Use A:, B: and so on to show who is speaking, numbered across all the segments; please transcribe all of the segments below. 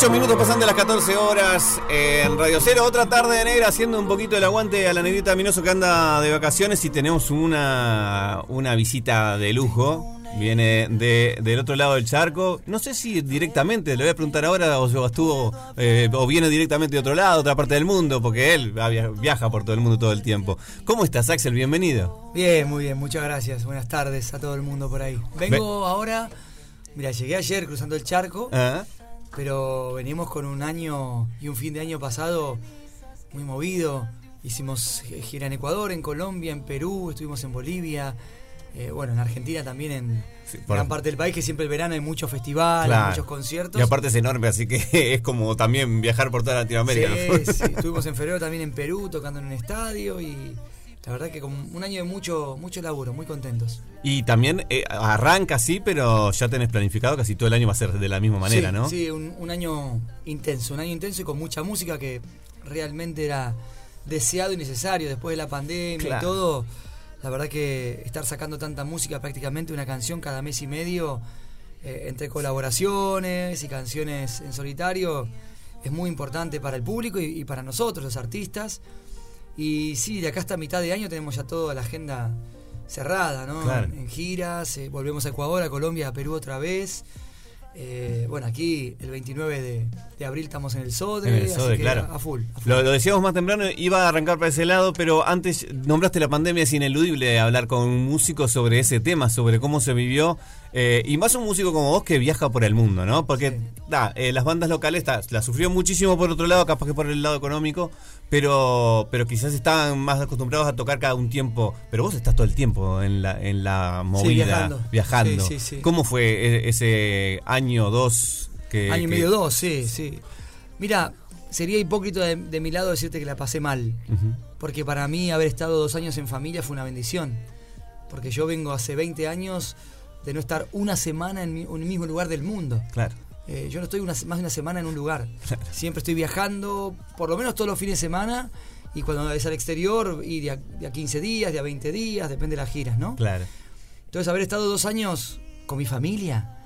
A: 8 minutos pasando las 14 horas en Radio Cero. Otra tarde de negra haciendo un poquito el aguante a la negrita Minoso que anda de vacaciones y tenemos una, una visita de lujo. Viene de, del otro lado del charco. No sé si directamente, le voy a preguntar ahora, o estuvo, eh, o viene directamente de otro lado, otra parte del mundo, porque él viaja por todo el mundo todo el tiempo. ¿Cómo estás, Axel? Bienvenido.
B: Bien, muy bien, muchas gracias. Buenas tardes a todo el mundo por ahí. Vengo ahora, mira, llegué ayer cruzando el charco. ¿Ah? Pero venimos con un año y un fin de año pasado muy movido. Hicimos gira en Ecuador, en Colombia, en Perú, estuvimos en Bolivia, eh, bueno, en Argentina también, en gran parte del país, que siempre el verano hay muchos festivales, muchos conciertos.
A: Y aparte es enorme, así que es como también viajar por toda Latinoamérica.
B: Sí, sí. estuvimos en febrero también en Perú, tocando en un estadio y la verdad que con un año de mucho, mucho laburo, muy contentos.
A: Y también eh, arranca así, pero ya tenés planificado casi todo el año va a ser de la misma manera, ¿no?
B: Sí, un, año intenso, un año intenso y con mucha música que realmente era deseado y necesario después de la pandemia y todo. La verdad que estar sacando tanta música, prácticamente una canción cada mes y medio, eh, entre colaboraciones y canciones en solitario, es muy importante para el público y para nosotros, los artistas. Y sí, de acá hasta mitad de año tenemos ya toda la agenda cerrada, ¿no? En, giras, eh, volvemos a Ecuador, a Colombia, a Perú otra vez. Eh, bueno, aquí el 29 de, abril estamos en el Sodre, en el Sodre claro. a, full.
A: Lo, decíamos más temprano, iba a arrancar para ese lado, pero antes nombraste la pandemia, es ineludible hablar con un músico sobre ese tema, sobre cómo se vivió eh, y más un músico como vos que viaja por el mundo, ¿no? Porque eh, las bandas locales las sufrió muchísimo por otro lado, capaz que por el lado económico, pero, pero quizás estaban más acostumbrados a tocar cada un tiempo. Pero vos estás todo el tiempo en la, en la movida, viajando. ¿Cómo fue e, ese año, dos?
B: Que, año y medio, dos, sí, sí. Mira, sería hipócrita de, mi lado decirte que la pasé mal. Porque para mí haber estado dos años en familia fue una bendición. Porque yo vengo hace 20 años de no estar una semana en, un mismo lugar del mundo.
A: Claro.
B: Eh, yo no estoy más de una semana en un lugar. Siempre estoy viajando, por lo menos todos los fines de semana, y cuando es al exterior, y de a, 15 días, de a 20 días, depende de las giras, ¿no?
A: Claro.
B: Entonces, haber estado dos años con mi familia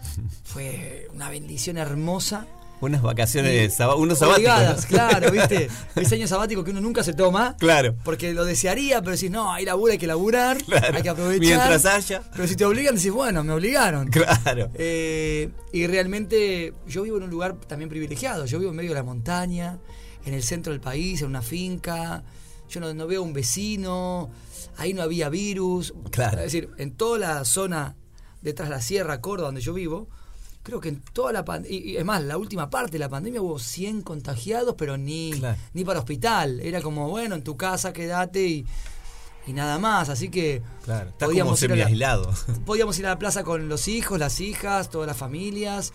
B: fue una bendición hermosa
A: unas vacaciones, unos sabáticos.
B: claro, ¿viste? Ese año sabático que uno nunca se toma.
A: Claro.
B: Porque lo desearía, pero decís, no, hay labura, hay que laburar, hay que aprovechar.
A: Mientras haya.
B: Pero si te obligan, decís, bueno, me obligaron.
A: Claro.
B: Eh, y realmente yo vivo en un lugar también privilegiado. Yo vivo en medio de la montaña, en el centro del país, en una finca. Yo no, no veo un vecino. Ahí no había virus.
A: Claro.
B: Es decir, en toda la zona detrás de la sierra, Córdoba, donde yo vivo, creo que en toda la pandemia, y es más, la última parte de la pandemia hubo 100 contagiados, pero ni, ni para hospital. Era como, bueno, en tu casa quédate y, y nada más. Así que
A: claro, podíamos, ir a la,
B: podíamos ir a la plaza con los hijos, las hijas, todas las familias.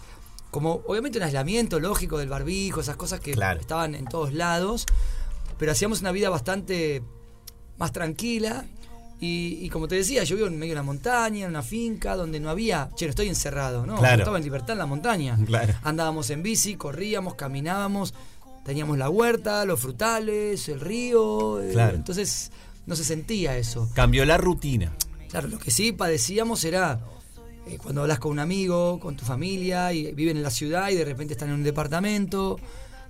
B: Como obviamente un aislamiento lógico del barbijo, esas cosas que estaban en todos lados. Pero hacíamos una vida bastante más tranquila y, como te decía, yo vivo en medio de una montaña, en una finca, donde no había, che, no estoy encerrado, ¿no? Estaba en libertad en la montaña. Andábamos en bici, corríamos, caminábamos, teníamos la huerta, los frutales, el río. Eh, entonces no se sentía eso.
A: Cambió la rutina.
B: Claro, lo que sí padecíamos era eh, cuando hablas con un amigo, con tu familia, y viven en la ciudad y de repente están en un departamento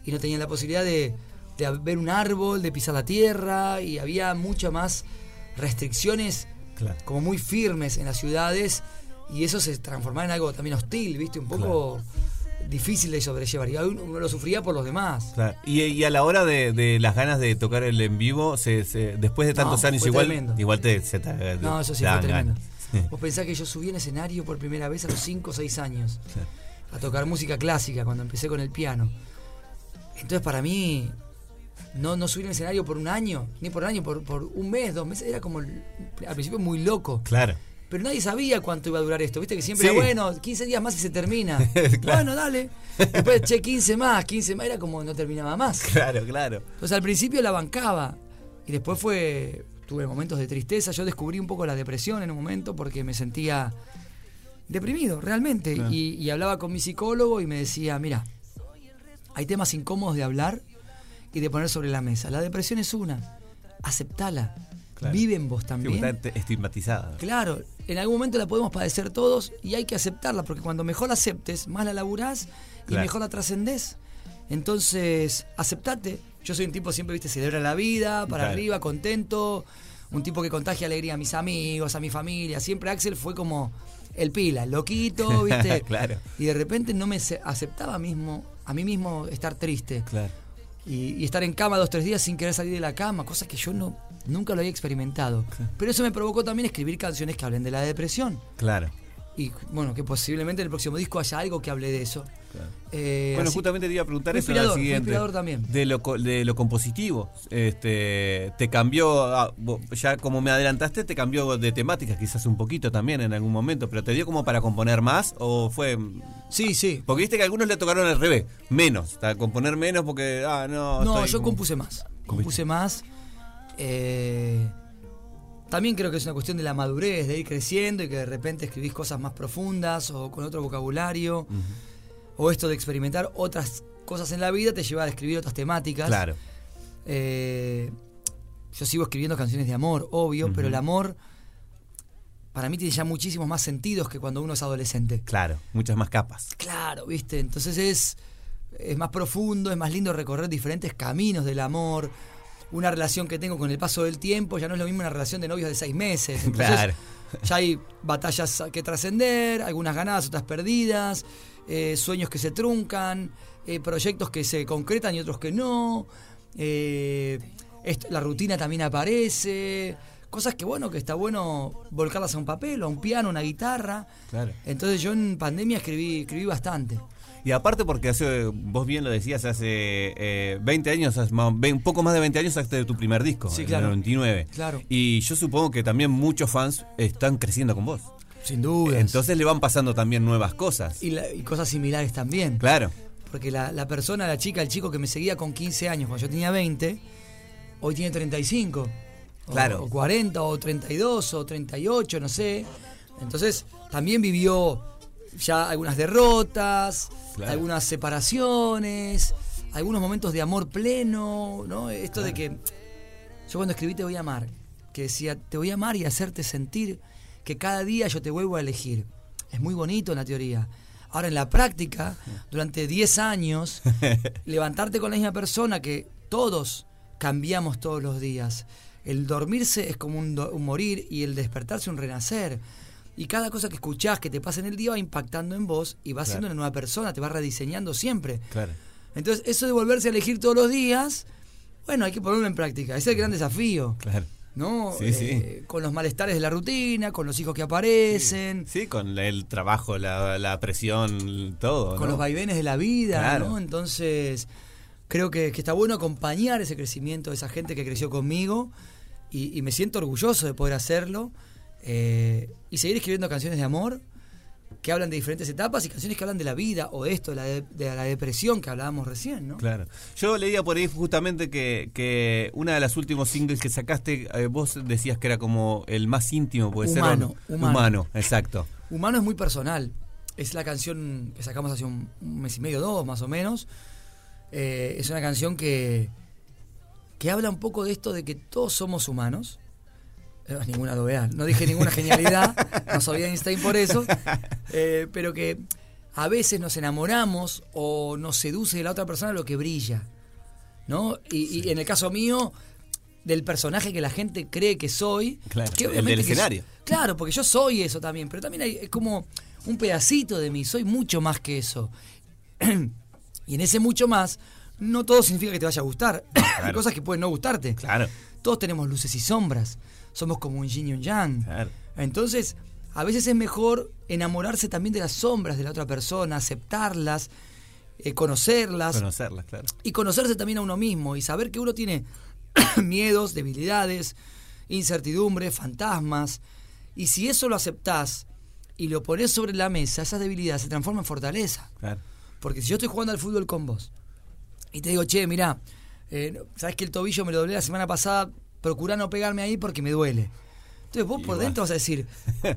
B: y no tenían la posibilidad de, de ver un árbol, de pisar la tierra, y había mucha más restricciones como muy firmes en las ciudades y eso se transformaba en algo también hostil, ¿viste? Un poco difícil de sobrellevar. Y uno lo sufría por los demás.
A: Y, a la hora de, las ganas de tocar el en vivo, se, después de tantos años, igual, igual te,
B: No, eso sí fue tremendo. Vos pensás que yo subí en escenario por primera vez a los 5 o 6 años a tocar música clásica cuando empecé con el piano. Entonces, para mí, no, no subir en escenario por un año, ni por un año, por, por un mes, dos meses, era como al principio muy loco.
A: Claro.
B: Pero nadie sabía cuánto iba a durar esto, viste que siempre era bueno, 15 días más y se termina. Bueno, dale. Después, che, 15 más, 15 más, era como no terminaba más.
A: Claro, claro.
B: Entonces al principio la bancaba y después fue, tuve momentos de tristeza, yo descubrí un poco la depresión en un momento porque me sentía deprimido, realmente. Y, y hablaba con mi psicólogo y me decía, mira, hay temas incómodos de hablar y de poner sobre la mesa. La depresión es una, aceptala. Vive en vos también.
A: está estigmatizada.
B: Claro, en algún momento la podemos padecer todos y hay que aceptarla, porque cuando mejor la aceptes, más la laburás y mejor la trascendés. Entonces, aceptate. Yo soy un tipo siempre, viste, celebra la vida, para arriba, contento. Un tipo que contagia alegría a mis amigos, a mi familia. Siempre Axel fue como el pila, el loquito, viste.
A: claro.
B: Y de repente no me aceptaba mismo, a mí mismo estar triste.
A: Claro.
B: Y, estar en cama dos, tres días sin querer salir de la cama, cosas que yo no, nunca lo había experimentado. Pero eso me provocó también escribir canciones que hablen de la depresión.
A: Claro
B: y bueno, que posiblemente en el próximo disco haya algo que hable de eso.
A: Eh, bueno, justamente te iba a preguntar eso la siguiente.
B: también.
A: De lo, de lo compositivo. Este, te cambió, ah, ya como me adelantaste, te cambió de temáticas quizás un poquito también en algún momento, pero ¿te dio como para componer más o fue...?
B: Sí, sí.
A: Porque viste que algunos le tocaron al revés, menos, componer menos porque, ah, no...
B: No, yo compuse más. Compuse más. Eh también creo que es una cuestión de la madurez, de ir creciendo y que de repente escribís cosas más profundas o con otro vocabulario. O esto de experimentar otras cosas en la vida te lleva a escribir otras temáticas.
A: Claro.
B: Eh, yo sigo escribiendo canciones de amor, obvio, pero el amor para mí tiene ya muchísimos más sentidos que cuando uno es adolescente.
A: Claro, muchas más capas.
B: Claro, ¿viste? Entonces es, es más profundo, es más lindo recorrer diferentes caminos del amor una relación que tengo con el paso del tiempo ya no es lo mismo una relación de novios de seis meses.
A: claro.
B: Ya hay batallas que trascender, algunas ganadas, otras perdidas, eh, sueños que se truncan, eh, proyectos que se concretan y otros que no. Eh, la rutina también aparece. Cosas que bueno, que está bueno volcarlas a un papel, a un piano, a una guitarra.
A: Claro.
B: Entonces yo en pandemia escribí, escribí bastante.
A: Y aparte porque hace, vos bien lo decías, hace 20 eh, años, un poco más de 20 años hasta tu primer disco,
B: sí, claro.
A: en el 99.
B: Claro.
A: Y yo supongo que también muchos fans están creciendo con vos.
B: Sin duda.
A: Entonces le van pasando también nuevas cosas.
B: Y, cosas similares también.
A: Claro.
B: Porque la, la, persona, la chica, el chico que me seguía con 15 años cuando yo tenía 20, hoy tiene 35.
A: Claro.
B: O, 40, o 32, o 38, no sé. Entonces también vivió ya algunas derrotas, algunas separaciones, algunos momentos de amor pleno, ¿no? Esto de que yo cuando escribí Te voy a amar, que decía, te voy a amar y hacerte sentir que cada día yo te vuelvo a elegir. Es muy bonito en la teoría. Ahora en la práctica, durante 10 años, levantarte con la misma persona que todos cambiamos todos los días. El dormirse es como un, un morir y el despertarse un renacer. Y cada cosa que escuchás que te pasa en el día va impactando en vos y va siendo una nueva persona, te va rediseñando siempre.
A: Claro.
B: Entonces, eso de volverse a elegir todos los días, bueno, hay que ponerlo en práctica. Ese es el gran desafío.
A: Claro.
B: ¿no?
A: Sí, sí.
B: Eh, con los malestares de la rutina, con los hijos que aparecen.
A: Sí, con el trabajo, la, presión, todo.
B: Con los vaivenes de la vida, ¿no? Entonces, creo que, está bueno acompañar ese crecimiento de esa gente que creció conmigo y me siento orgulloso de poder hacerlo. Eh, y seguir escribiendo canciones de amor que hablan de diferentes etapas y canciones que hablan de la vida o de esto, de la, depresión que hablábamos recién, ¿no?
A: Claro. Yo leía por ahí justamente que, que una de las últimos singles que sacaste, eh, vos decías que era como el más íntimo, puede
B: humano,
A: ser. Humano. Humano, exacto.
B: Humano es muy personal. Es la canción que sacamos hace un, mes y medio, dos más o menos. Eh, es una canción que, que habla un poco de esto de que todos somos humanos no es ninguna novedad. No dije ninguna genialidad, no sabía Einstein por eso, eh, pero que a veces nos enamoramos o nos seduce de la otra persona lo que brilla. ¿No? Y, en el caso mío, del personaje que la gente cree que soy.
A: Claro, el del escenario.
B: claro, porque yo soy eso también, pero también hay, es como un pedacito de mí, soy mucho más que eso. y en ese mucho más, no todo significa que te vaya a gustar. Hay cosas que pueden no gustarte.
A: Claro.
B: Todos tenemos luces y sombras somos como un yin y un yang. Entonces, a veces es mejor enamorarse también de las sombras de la otra persona, aceptarlas, eh, conocerlas.
A: Conocerlas, claro.
B: Y conocerse también a uno mismo y saber que uno tiene miedos, debilidades, incertidumbres, fantasmas. Y si eso lo aceptás y lo pones sobre la mesa, esas debilidades se transforman en fortaleza. Porque si yo estoy jugando al fútbol con vos y te digo, che, mira, eh, sabes que el tobillo me lo doblé la semana pasada, procura no pegarme ahí porque me duele. Entonces vos por dentro vas a decir,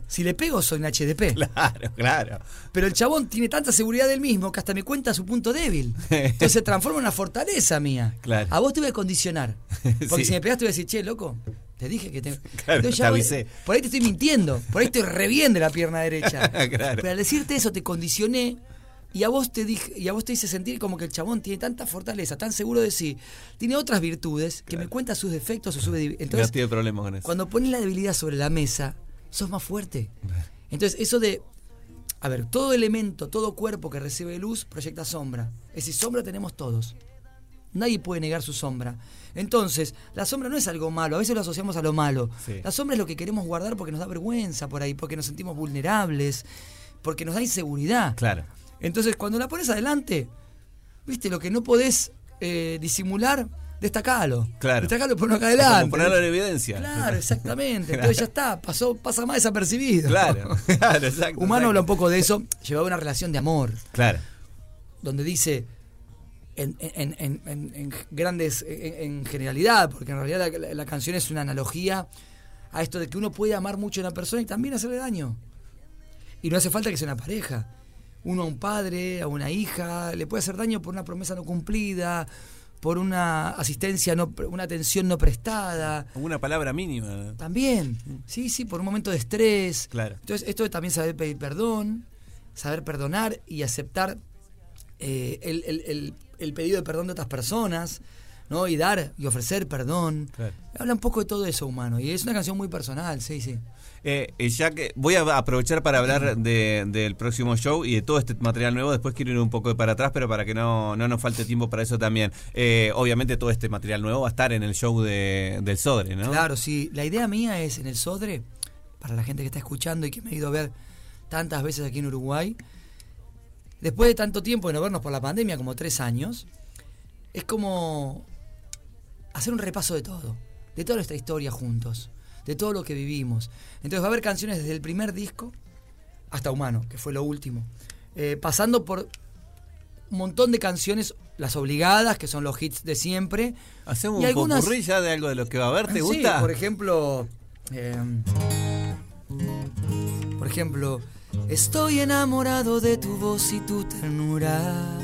B: si le pego soy un HDP.
A: Claro, claro.
B: Pero el chabón tiene tanta seguridad del mismo que hasta me cuenta su punto débil. Entonces se transforma en una fortaleza mía.
A: Claro.
B: A vos te voy a condicionar. Porque si me pegaste te voy a decir, che, loco, te dije que te...
A: Claro, te avisé.
B: por ahí te estoy mintiendo, por ahí estoy re bien de la pierna derecha. claro. Pero al decirte eso te condicioné y a vos te dije, y a vos te hice sentir como que el chabón tiene tanta fortaleza, tan seguro de sí, tiene otras virtudes que me cuenta sus defectos o sus
A: entonces tiene problemas con eso.
B: Cuando pones la debilidad sobre la mesa, sos más fuerte. Entonces, eso de a ver, todo elemento, todo cuerpo que recibe luz proyecta sombra. Es decir, sombra tenemos todos. Nadie puede negar su sombra. Entonces, la sombra no es algo malo, a veces lo asociamos a lo malo. La sombra es lo que queremos guardar porque nos da vergüenza por ahí, porque nos sentimos vulnerables, porque nos da inseguridad.
A: Claro.
B: Entonces, cuando la pones adelante, viste, lo que no podés eh, disimular, destacalo.
A: Claro.
B: Destacalo por acá adelante. Como
A: ponerlo en evidencia.
B: Claro, exactamente. Entonces ya está, pasó, pasa más desapercibido.
A: Claro, claro, exacto.
B: Humano habla un poco de eso, llevaba una relación de amor.
A: Claro.
B: Donde dice, en, en, en, en grandes, en, generalidad, porque en realidad la, la, canción es una analogía a esto de que uno puede amar mucho a una persona y también hacerle daño. Y no hace falta que sea una pareja. Uno a un padre, a una hija, le puede hacer daño por una promesa no cumplida, por una asistencia, no, una atención no prestada.
A: Una palabra mínima.
B: También, sí, sí, por un momento de estrés.
A: Claro.
B: Entonces, esto es también saber pedir perdón, saber perdonar y aceptar eh, el, pedido de perdón de otras personas. ¿no? Y dar y ofrecer perdón. Habla un poco de todo eso humano. Y es una canción muy personal, sí, sí.
A: Eh, ya que voy a aprovechar para hablar del próximo show y de todo este material nuevo, después quiero ir un poco para atrás, pero para que no, no nos falte tiempo para eso también. Eh, obviamente todo este material nuevo va a estar en el show de, del Sodre, ¿no?
B: Claro, sí. La idea mía es en el Sodre, para la gente que está escuchando y que me ha ido a ver tantas veces aquí en Uruguay, después de tanto tiempo de no vernos por la pandemia, como tres años, es como hacer un repaso de todo, de toda nuestra historia juntos de todo lo que vivimos. Entonces va a haber canciones desde el primer disco hasta Humano, que fue lo último. Eh, pasando por un montón de canciones, las obligadas, que son los hits de siempre.
A: Hacemos un algunas... ya de algo de lo que va a haber, ¿te gusta?
B: por ejemplo... Em, por ejemplo, estoy enamorado de tu voz y tu ternura.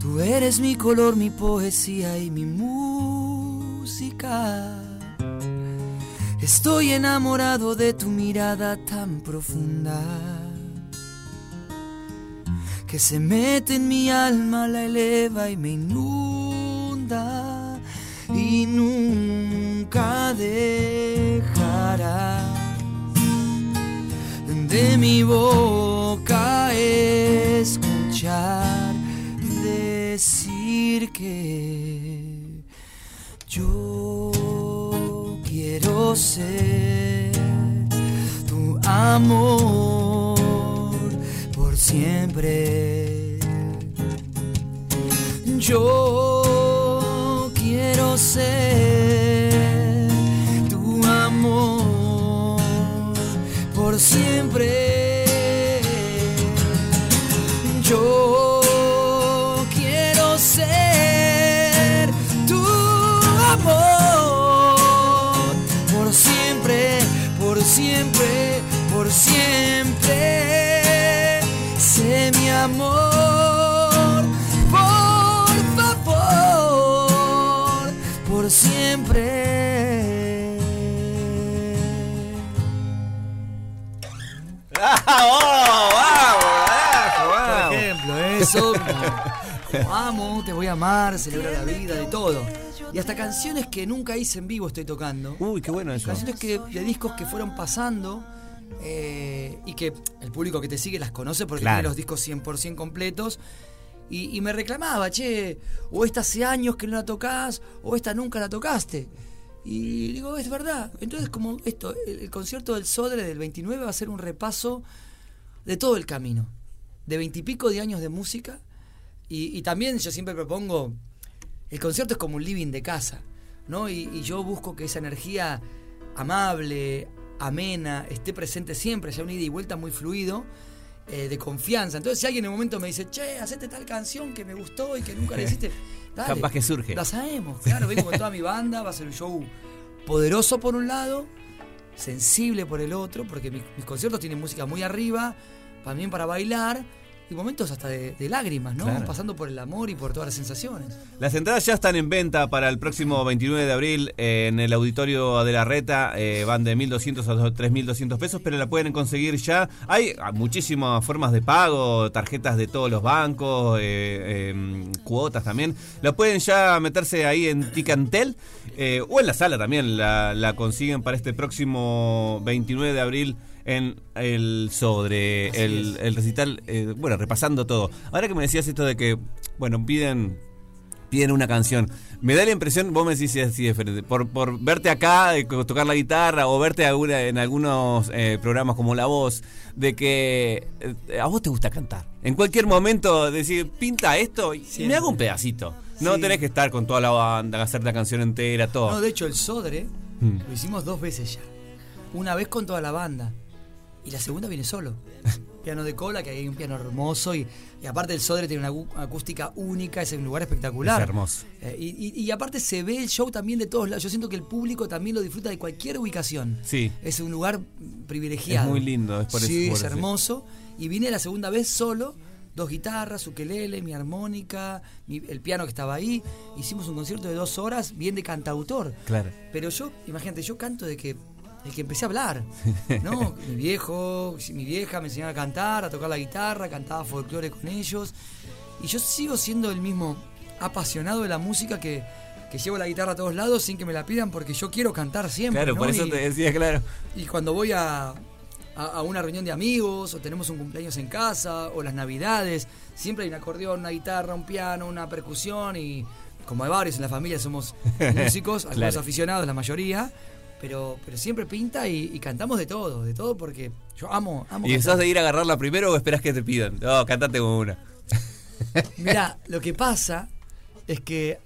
B: Tú eres mi color, mi poesía y mi Estoy enamorado de tu mirada tan profunda que se mete en mi alma, la eleva y me inunda y nunca dejará de mi boca escuchar decir que yo quiero ser tu amor por siempre. Yo quiero ser tu amor por siempre. Siempre. Sé mi amor, por favor, por siempre. Por ejemplo, eso, amo, te voy a amar, celebrar la vida, de todo. Y hasta canciones que nunca hice en vivo estoy tocando.
A: Uy, qué bueno eso.
B: Canciones que, de discos que fueron pasando eh, y que el público que te sigue las conoce porque tiene los discos 100% completos. Y, me reclamaba, che, o esta hace años que no la tocas, o esta nunca la tocaste. Y digo, es verdad. Entonces, como esto, el, concierto del Sodre del 29 va a ser un repaso de todo el camino, de veintipico de años de música. y también yo siempre propongo el concierto es como un living de casa, ¿no? Y, yo busco que esa energía amable, amena, esté presente siempre, sea un ida y vuelta muy fluido, eh, de confianza. Entonces, si alguien en un momento me dice, che, hacete tal canción que me gustó y que nunca le hiciste, dale,
A: capaz que surge.
B: La sabemos, claro, vengo con toda mi banda, va a ser un show poderoso por un lado, sensible por el otro, porque mis, mis conciertos tienen música muy arriba, también para bailar y momentos hasta de, lágrimas, ¿no? Pasando por el amor y por todas las sensaciones.
A: Las entradas ya están en venta para el próximo 29 de abril en el auditorio de la Reta. Eh, van de 1.200 a 3.200 pesos, pero la pueden conseguir ya. Hay muchísimas formas de pago, tarjetas de todos los bancos, eh, em, cuotas también. La pueden ya meterse ahí en Ticantel eh, o en la sala también. La, la consiguen para este próximo 29 de abril en el Sodre, el, el, recital, eh, bueno, repasando todo. Ahora que me decías esto de que, bueno, piden piden una canción. Me da la impresión, vos me decís así diferente, por, por verte acá, eh, tocar la guitarra o verte en algunos eh, programas como La Voz, de que a vos te gusta cantar. En cualquier momento decir, pinta esto y me hago un pedacito. No tenés que estar con toda la banda, hacer la canción entera, todo.
B: No, de hecho, el Sodre mm. lo hicimos dos veces ya. Una vez con toda la banda. Y la segunda viene solo. piano de cola, que hay un piano hermoso y, aparte el Sodre tiene una acústica única, es un lugar espectacular.
A: Es hermoso.
B: Eh, y, aparte se ve el show también de todos lados. Yo siento que el público también lo disfruta de cualquier ubicación.
A: Sí.
B: Es un lugar privilegiado.
A: Es muy lindo, es por eso.
B: Sí, es hermoso. Y vine la segunda vez solo dos guitarras, ukelele, mi armónica, el piano que estaba ahí. Hicimos un concierto de dos horas, bien de cantautor.
A: Claro.
B: Pero yo, imagínate, yo canto de que el que empecé a hablar. ¿no? mi viejo, mi vieja me enseñaba a cantar, a tocar la guitarra, cantaba folclore con ellos. Y yo sigo siendo el mismo apasionado de la música que, llevo la guitarra a todos lados sin que me la pidan porque yo quiero cantar siempre.
A: Claro, por eso te decía, claro.
B: Y cuando voy a, a, una reunión de amigos, o tenemos un cumpleaños en casa, o las navidades, siempre hay un acordeón, una guitarra, un piano, una percusión, y como hay varios en la familia, somos músicos, algunos aficionados, la mayoría pero, pero siempre pinta y, cantamos de todo, de todo porque yo amo, amo.
A: ¿Y estás de ir a agarrarla primero o esperás que te pidan? No, cantate como una.
B: Mira, lo que pasa es que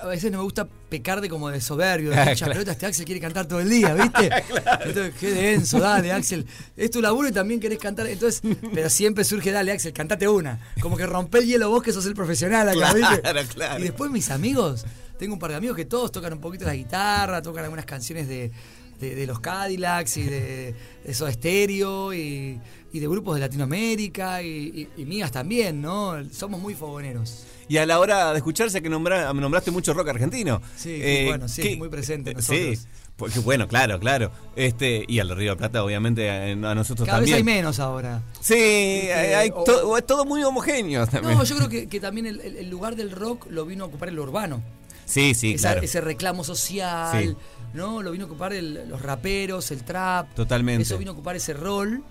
B: a veces no me gusta pecar de como de soberbio, de muchas pelotas, este Axel quiere cantar todo el día, ¿viste? Entonces, qué denso, dale, Axel. Es tu laburo y también querés cantar. Entonces, pero siempre surge, dale, Axel, cantate una. Como que rompe el hielo vos que sos el profesional acá, ¿viste? Claro. Y después mis amigos tengo un par de amigos que todos tocan un poquito la guitarra, tocan algunas canciones de, los Cadillacs y de, eso estéreo y, de grupos de Latinoamérica y, mías también, ¿no? Somos muy fogoneros.
A: Y a la hora de escucharse que nombra, nombraste mucho rock argentino.
B: Sí, eh, bueno, sí, muy presente nosotros. Sí.
A: Porque, bueno, claro, claro. Este, y al Río de Plata, obviamente, a, nosotros
B: Cada
A: también.
B: vez hay menos ahora.
A: Sí, hay, es todo muy homogéneo también.
B: No, yo creo que, que también el, el, lugar del rock lo vino a ocupar el urbano.
A: Sí, sí, claro.
B: Ese reclamo social, ¿no? Lo vino a ocupar los raperos, el trap.
A: Totalmente.
B: Eso vino a ocupar ese rol.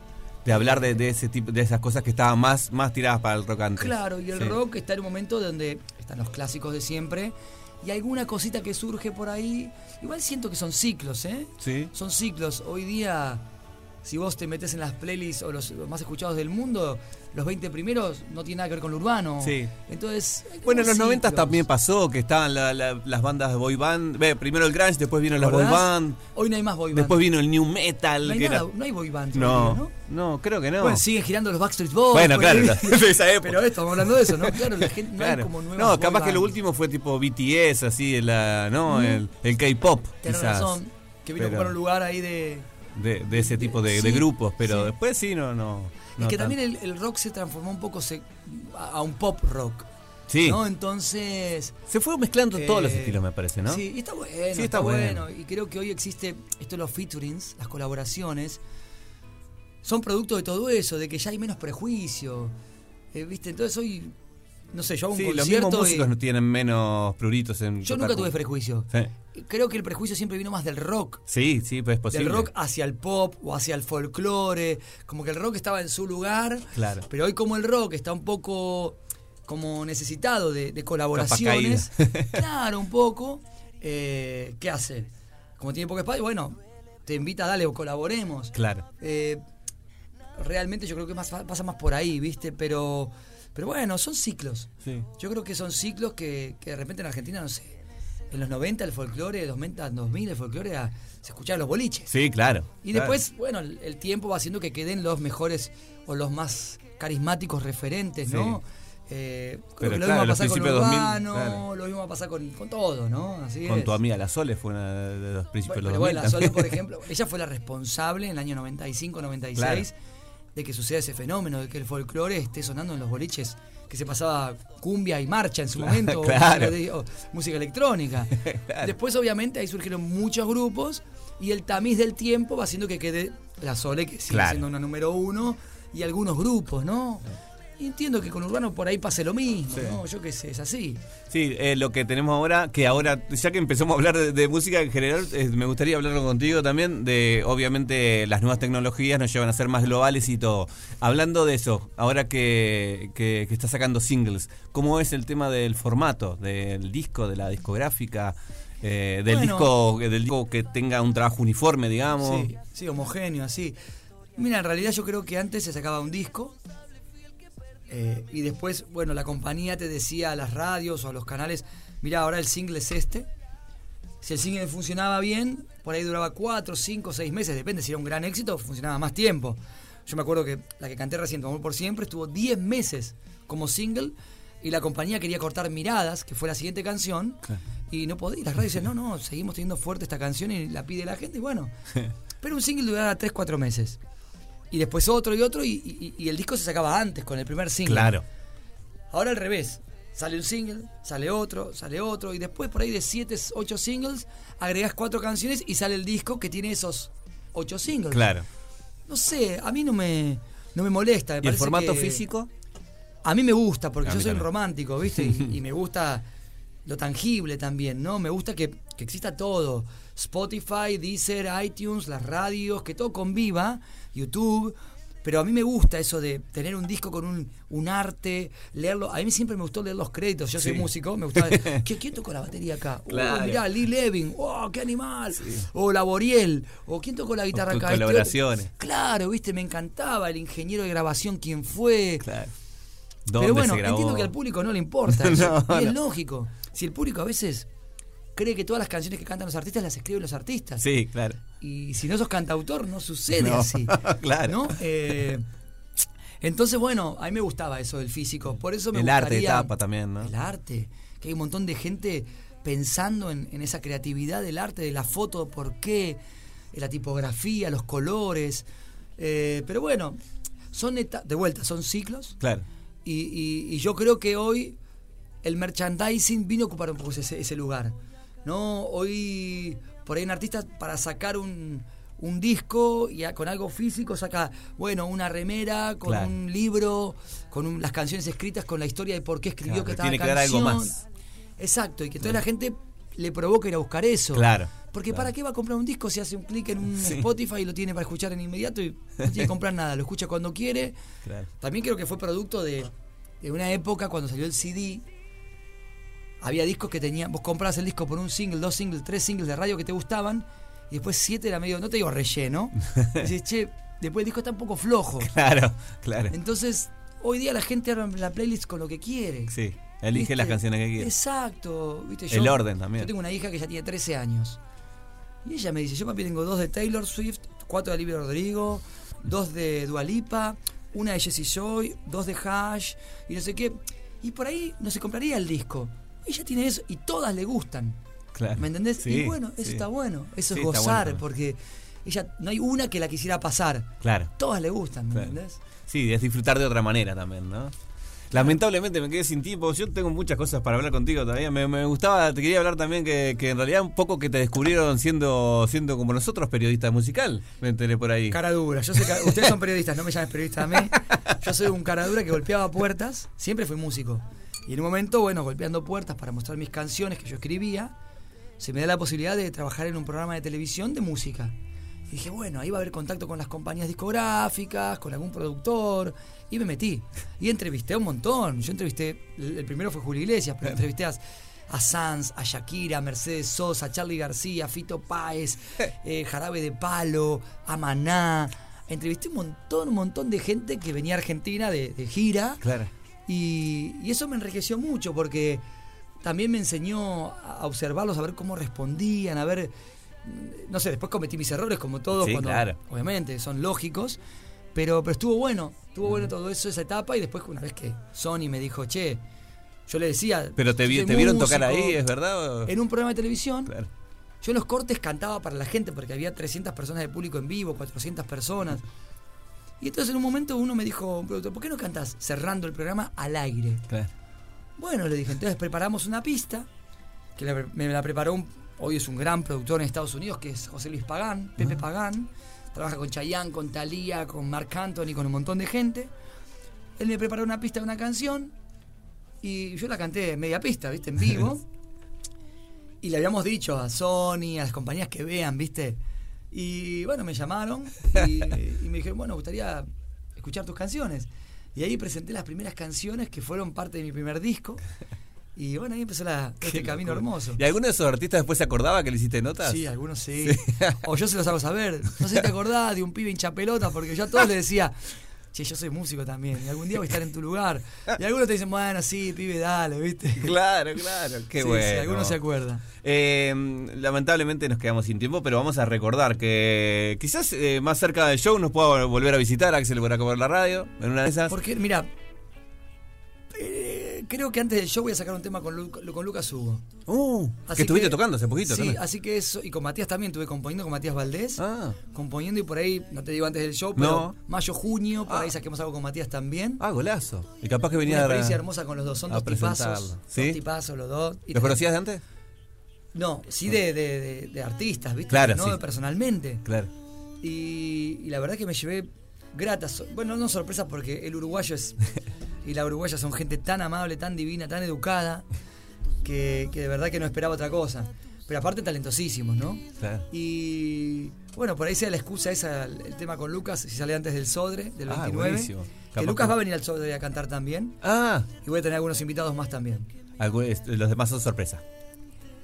A: De hablar de, ese tipo, de esas cosas que estaban más, más tiradas para el rock antes.
B: Claro, y el rock está en un momento donde están los clásicos de siempre y alguna cosita que surge por ahí. Igual siento que son ciclos, ¿eh?
A: Sí.
B: Son ciclos. Hoy día si vos te metes en las playlists o los más escuchados del mundo, los 20 primeros no tienen nada que ver con lo urbano.
A: Sí.
B: Entonces.
A: Bueno, en los 90 también pasó que estaban las bandas de boy band. Ve, primero el grunge, después vino las boy band.
B: Hoy no hay más boy band.
A: Después vino el new metal.
B: No hay, no hay boy band.
A: No, no, creo que no.
B: Bueno, siguen girando los Backstreet Boys.
A: Bueno, claro,
B: Pero esto, estamos hablando de eso, ¿no? Claro, la gente no hay como nuevas
A: No, capaz que lo último fue tipo BTS, así, la, ¿no? El, el K-pop.
B: Tienes razón. Que vino a ocupar un lugar ahí de
A: de, ese tipo de, grupos, pero después sí, no, no.
B: Es que también el, rock se transformó un poco a un pop rock.
A: Sí.
B: ¿no? Entonces.
A: Se fue mezclando todos los eh, estilos, me parece, ¿no?
B: Sí, y está bueno. Sí, está, bueno. Y creo que hoy existe esto los featurings, las colaboraciones. Son producto de todo eso, de que ya hay menos prejuicio. Eh, ¿Viste? Entonces hoy no sé, yo hago un sí,
A: los mismos músicos no tienen menos pruritos en
B: Yo nunca tuve prejuicio. Creo que el prejuicio siempre vino más del rock.
A: Sí, sí, pues es posible.
B: Del rock hacia el pop o hacia el folclore. Como que el rock estaba en su lugar.
A: Claro.
B: Pero hoy como el rock está un poco como necesitado de, colaboraciones. claro, un poco. Eh, ¿Qué hace? Como tiene poco espacio, bueno, te invita a darle o colaboremos.
A: Claro.
B: Eh, realmente yo creo que más, pasa más por ahí, ¿viste? Pero pero bueno, son ciclos. Yo creo que son ciclos que, de repente en Argentina, no sé, en los 90 el folclore, 2000, 2000 el folclore se escuchaba los boliches.
A: Sí, claro.
B: Y después, bueno, el, tiempo va haciendo que queden los mejores o los más carismáticos referentes, ¿no? Eh, Pero lo mismo va a pasar con Urbano, lo mismo va a pasar con, todo, ¿no?
A: Así con tu amiga La Sole fue una de los principios
B: de
A: los
B: bueno, La Sole, por ejemplo, ella fue la responsable en el año 95, 96 de que suceda ese fenómeno, de que el folclore esté sonando en los boliches, que se pasaba cumbia y marcha en su momento, o, música electrónica. Después, obviamente, ahí surgieron muchos grupos y el tamiz del tiempo va haciendo que quede la Sole, que sigue siendo una número uno, y algunos grupos, ¿no? Entiendo que con Urbano por ahí pase lo mismo, ¿no? Yo qué sé, es así.
A: Sí, eh, lo que tenemos ahora, que ahora, ya que empezamos a hablar de, música en general, eh, me gustaría hablarlo contigo también, de obviamente las nuevas tecnologías nos llevan a ser más globales y todo. Hablando de eso, ahora que, que, está sacando singles, ¿cómo es el tema del formato, del disco, de la discográfica? Eh, del disco del disco que tenga un trabajo uniforme, digamos.
B: Sí, sí, homogéneo, así. Mira, en realidad yo creo que antes se sacaba un disco eh, y después, bueno, la compañía te decía a las radios o a los canales, mira, ahora el single es este. Si el single funcionaba bien, por ahí duraba cuatro, cinco, seis meses, depende si era un gran éxito, funcionaba más tiempo. Yo me acuerdo que la que canté recién, Amor por Siempre, estuvo 10 meses como single y la compañía quería cortar Miradas, que fue la siguiente canción, y no podía. Las radios decían, no, no, seguimos teniendo fuerte esta canción y la pide la gente, y bueno. pero un single duraba 3, 4 meses y después otro y otro, y, el disco se sacaba antes con el primer single.
A: Claro.
B: Ahora al revés. Sale un single, sale otro, sale otro, y después por ahí de 7, 8 singles, agregas cuatro canciones y sale el disco que tiene esos 8 singles.
A: Claro.
B: No sé, a mí no me, no me molesta.
A: ¿Y el formato físico?
B: A mí me gusta, porque yo soy un romántico, ¿viste? y, me gusta lo tangible también, ¿no? Me gusta que, que exista todo. Spotify, Deezer, iTunes, las radios, que todo conviva YouTube. Pero a mí me gusta eso de tener un disco con un, un arte, leerlo. A mí siempre me gustó leer los créditos. Yo soy músico, me gustaba. ¿Quién tocó la batería acá? Oh, claro. mirá, Lee Levin. ¡Oh, qué animal! O la Boriel. O ¿quién tocó la guitarra acá?
A: Este colaboraciones.
B: Claro, viste, me encantaba el ingeniero de grabación, quién fue.
A: Claro.
B: Pero bueno, entiendo que al público no le importa. y es lógico. Si el público a veces cree que todas las canciones que cantan los artistas las escriben los artistas.
A: Sí, claro.
B: Y si no sos cantautor, no sucede así.
A: claro.
B: Eh, entonces, bueno, a mí me gustaba eso del físico. Por eso me
A: El arte de tapa también, ¿no?
B: El arte. Que hay un montón de gente pensando en, esa creatividad del arte, de la foto, por qué, la tipografía, los colores. Eh, pero bueno, son de vuelta, son ciclos.
A: Claro.
B: Y, yo creo que hoy el merchandising vino a ocupar un poco ese lugar. ¿no? Hoy por ahí un artista para sacar un, un disco y con algo físico saca, bueno, una remera, con un libro, con las canciones escritas, con la historia de por qué escribió que estaba
A: tiene que dar algo más.
B: Exacto, y que toda la gente le provoque ir a buscar eso.
A: Claro.
B: Porque ¿para qué va a comprar un disco si hace un clic en un Spotify y lo tiene para escuchar en inmediato y no tiene que comprar nada? Lo escucha cuando quiere. También creo que fue producto de, de una época cuando salió el CD, había discos que tenían, vos comprabas el disco por un single, dos singles, tres singles de radio que te gustaban, y después siete era medio, no te digo relleno, y che, después el disco está un poco flojo.
A: Claro, claro.
B: Entonces, hoy día la gente arma la playlist con lo que quiere.
A: Sí, elige las canciones que quiere.
B: Exacto. ¿viste?
A: el orden también.
B: Yo tengo una hija que ya tiene 13 años. Y ella me dice, yo papi tengo dos de Taylor Swift, cuatro de Olivia Rodrigo, dos de Dualipa, una de Jessie Joy, dos de Hash, y no sé qué. Y por ahí no se compraría el disco ella tiene eso y todas le gustan. Claro. ¿Me entendés? y bueno, eso está bueno. Eso es gozar, porque ella no hay una que la quisiera pasar.
A: Claro.
B: Todas le gustan, ¿me entendés?
A: Sí, es disfrutar de otra manera también, ¿no? Lamentablemente me quedé sin tiempo. Yo tengo muchas cosas para hablar contigo todavía. Me, gustaba, te quería hablar también que, en realidad un poco que te descubrieron siendo siendo como nosotros periodistas musical. Me enteré por ahí.
B: Cara dura. Yo sé que ustedes son periodistas, no me llames periodista a mí. Yo soy un cara dura que golpeaba puertas. Siempre fui músico. Y en un momento, bueno, golpeando puertas para mostrar mis canciones que yo escribía, se me da la posibilidad de trabajar en un programa de televisión de música. Y dije, bueno, ahí va a haber contacto con las compañías discográficas, con algún productor. Y me metí. Y entrevisté a un montón. Yo entrevisté, el primero fue Julio Iglesias, pero entrevisté a, a Sanz, a Shakira, a Mercedes Sosa, a Charlie García, a Fito Páez, eh, Jarabe de Palo, a Maná. Entrevisté un montón, un montón de gente que venía a Argentina de, de gira.
A: Claro
B: y, eso me enriqueció mucho porque también me enseñó a observarlos, a ver cómo respondían, a ver, no sé, después cometí mis errores como todos,
A: claro.
B: obviamente son lógicos, pero, pero estuvo bueno, estuvo bueno todo eso, esa etapa, y después una vez que Sony me dijo, che, yo le decía...
A: Pero te, te vieron tocar ahí, ¿es verdad?
B: En un programa de televisión. Yo en los cortes cantaba para la gente porque había 300 personas de público en vivo, 400 personas. Y entonces en un momento uno me dijo, ¿por qué no cantas cerrando el programa al aire? Bueno, le dije, entonces preparamos una pista, que me la preparó un, hoy es un gran productor en Estados Unidos, que es José Luis Pagán, Pepe ah. Pagán. Trabaja con Chayanne, con Thalía, con Marc Anthony, con un montón de gente. Él me preparó una pista de una canción y yo la canté media pista, ¿viste? En vivo. y le habíamos dicho a Sony, a las compañías que vean, ¿viste? Y bueno, me llamaron y, me dijeron, bueno, gustaría escuchar tus canciones. Y ahí presenté las primeras canciones que fueron parte de mi primer disco. Y bueno, ahí empezó la, este camino hermoso.
A: ¿Y alguno de esos artistas después se acordaba que le hiciste notas?
B: Sí, algunos sí. O yo se los hago saber. No sé si te acordás de un pibe hincha pelota, porque yo a todos les decía, che, yo soy músico también, y algún día voy a estar en tu lugar. Y algunos te dicen, bueno, sí, pibe, dale, ¿viste?
A: Claro, claro, qué bueno. Sí,
B: algunos se acuerdan.
A: Eh, lamentablemente nos quedamos sin tiempo, pero vamos a recordar que quizás eh, más cerca del show nos pueda volver a visitar Axel por acá por la radio, en una de esas.
B: Porque, mira, creo que antes del show voy a sacar un tema con, con Lucas Hugo.
A: Uh, que estuviste tocando hace poquito
B: Sí, así que eso, y con Matías también, estuve componiendo con Matías Valdés. Ah. Componiendo y por ahí, no te digo antes del show, pero mayo, junio, por ahí ah. saquemos algo con Matías también.
A: Ah, golazo. Y capaz que venía
B: Una experiencia hermosa con los dos, son dos tipazos.
A: ¿Sí?
B: Dos tipazos los dos.
A: ¿Los conocías de antes?
B: No, sí de, de, de, artistas, ¿viste?
A: Claro,
B: no personalmente.
A: Claro.
B: Y, y la verdad que me llevé gratas, bueno, no sorpresas porque el uruguayo es y la uruguaya son gente tan amable, tan divina, tan educada, que, de verdad que no esperaba otra cosa. Pero aparte talentosísimos, ¿no? Y bueno, por ahí sea la excusa esa, el tema con Lucas, si sale antes del Sodre, del 29. Ah, que Lucas va a venir al Sodre a cantar también.
A: Ah.
B: Y voy a tener algunos invitados más también.
A: Los demás son sorpresa.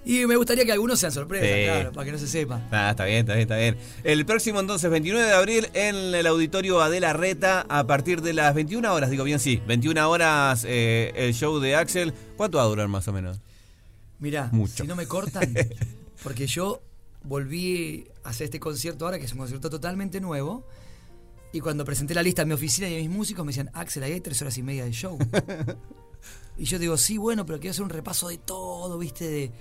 B: Y me gustaría que algunos sean sorpresas, claro, para que no se sepa.
A: Ah, está bien, está bien, está bien. El próximo entonces, 29 de abril, en el auditorio Adela Reta, a partir de las 21 horas, digo bien, sí, 21 horas eh, el show de Axel. ¿Cuánto va a durar más o menos?
B: Mirá, si no me cortan, porque yo volví a hacer este concierto ahora, que es un concierto totalmente nuevo, y cuando presenté la lista a mi oficina y a mis músicos, me decían, Axel, ahí hay tres horas y media de show. y yo digo, sí, bueno, pero quiero hacer un repaso de todo, viste, de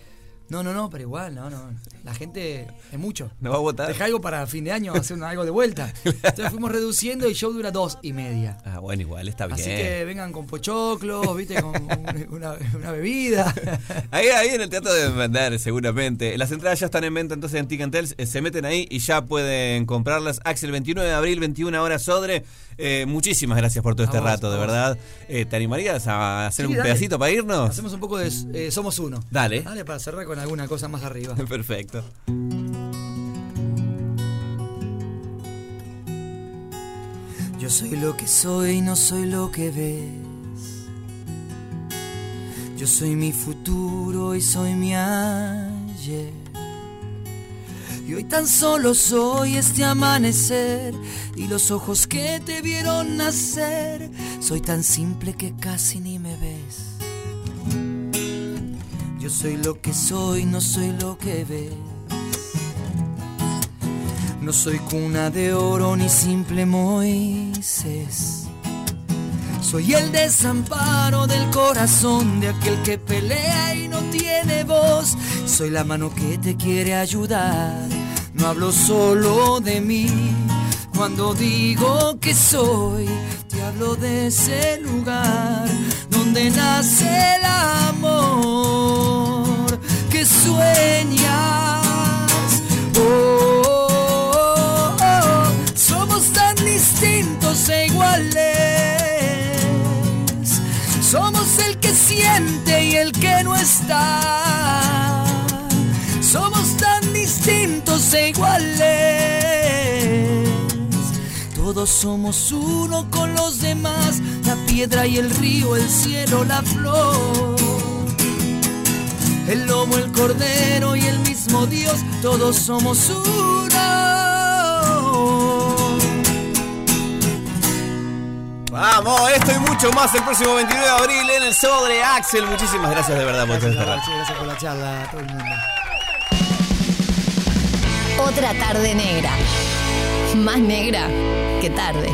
B: no, no, no, pero igual, no, no. La gente es mucho.
A: ¿No va a votar?
B: Deja algo para fin de año, hacer algo de vuelta. Entonces fuimos reduciendo y el show dura dos y media.
A: Ah, bueno, igual, está bien.
B: Así que vengan con pochoclos, viste, con una, bebida.
A: Ahí, ahí en el teatro deben vender, seguramente. Las entradas ya están en venta entonces en Ticketels. Eh, se meten ahí y ya pueden comprarlas. Axel, 29 de abril, 21 horas Sodre. Eh, muchísimas gracias por todo este rato, de verdad. Eh, ¿Te animarías a hacer un pedacito para irnos?
B: Hacemos un poco de Somos Uno.
A: Dale.
B: Dale para cerrar con alguna cosa más arriba.
A: Perfecto.
B: Yo soy lo que soy, no soy lo que ves. Yo soy mi futuro y soy mi ayer. Y hoy tan solo soy este amanecer y los ojos que te vieron nacer. Soy tan simple que casi ni me ves. Yo soy lo que soy, no soy lo que ves. No soy cuna de oro ni simple Moisés. Soy el desamparo del corazón de aquel que pelea y no tiene voz. Soy la mano que te quiere ayudar. No hablo solo de mí. Cuando digo que soy, te hablo de ese lugar donde nace el amor que sueñas. Oh, oh, oh, somos tan distintos e iguales. Somos el que siente y el que no está. E iguales. Todos somos uno con los demás, la piedra y el río, el cielo, la flor. El lobo, el cordero y el mismo Dios, todos somos uno.
A: Vamos, esto y mucho más el próximo 29 de abril en el Sobre Axel. Muchísimas gracias de verdad
B: por gracias, gracias por la charla a todo el mundo.
C: Otra tarde negra. Más negra que tarde.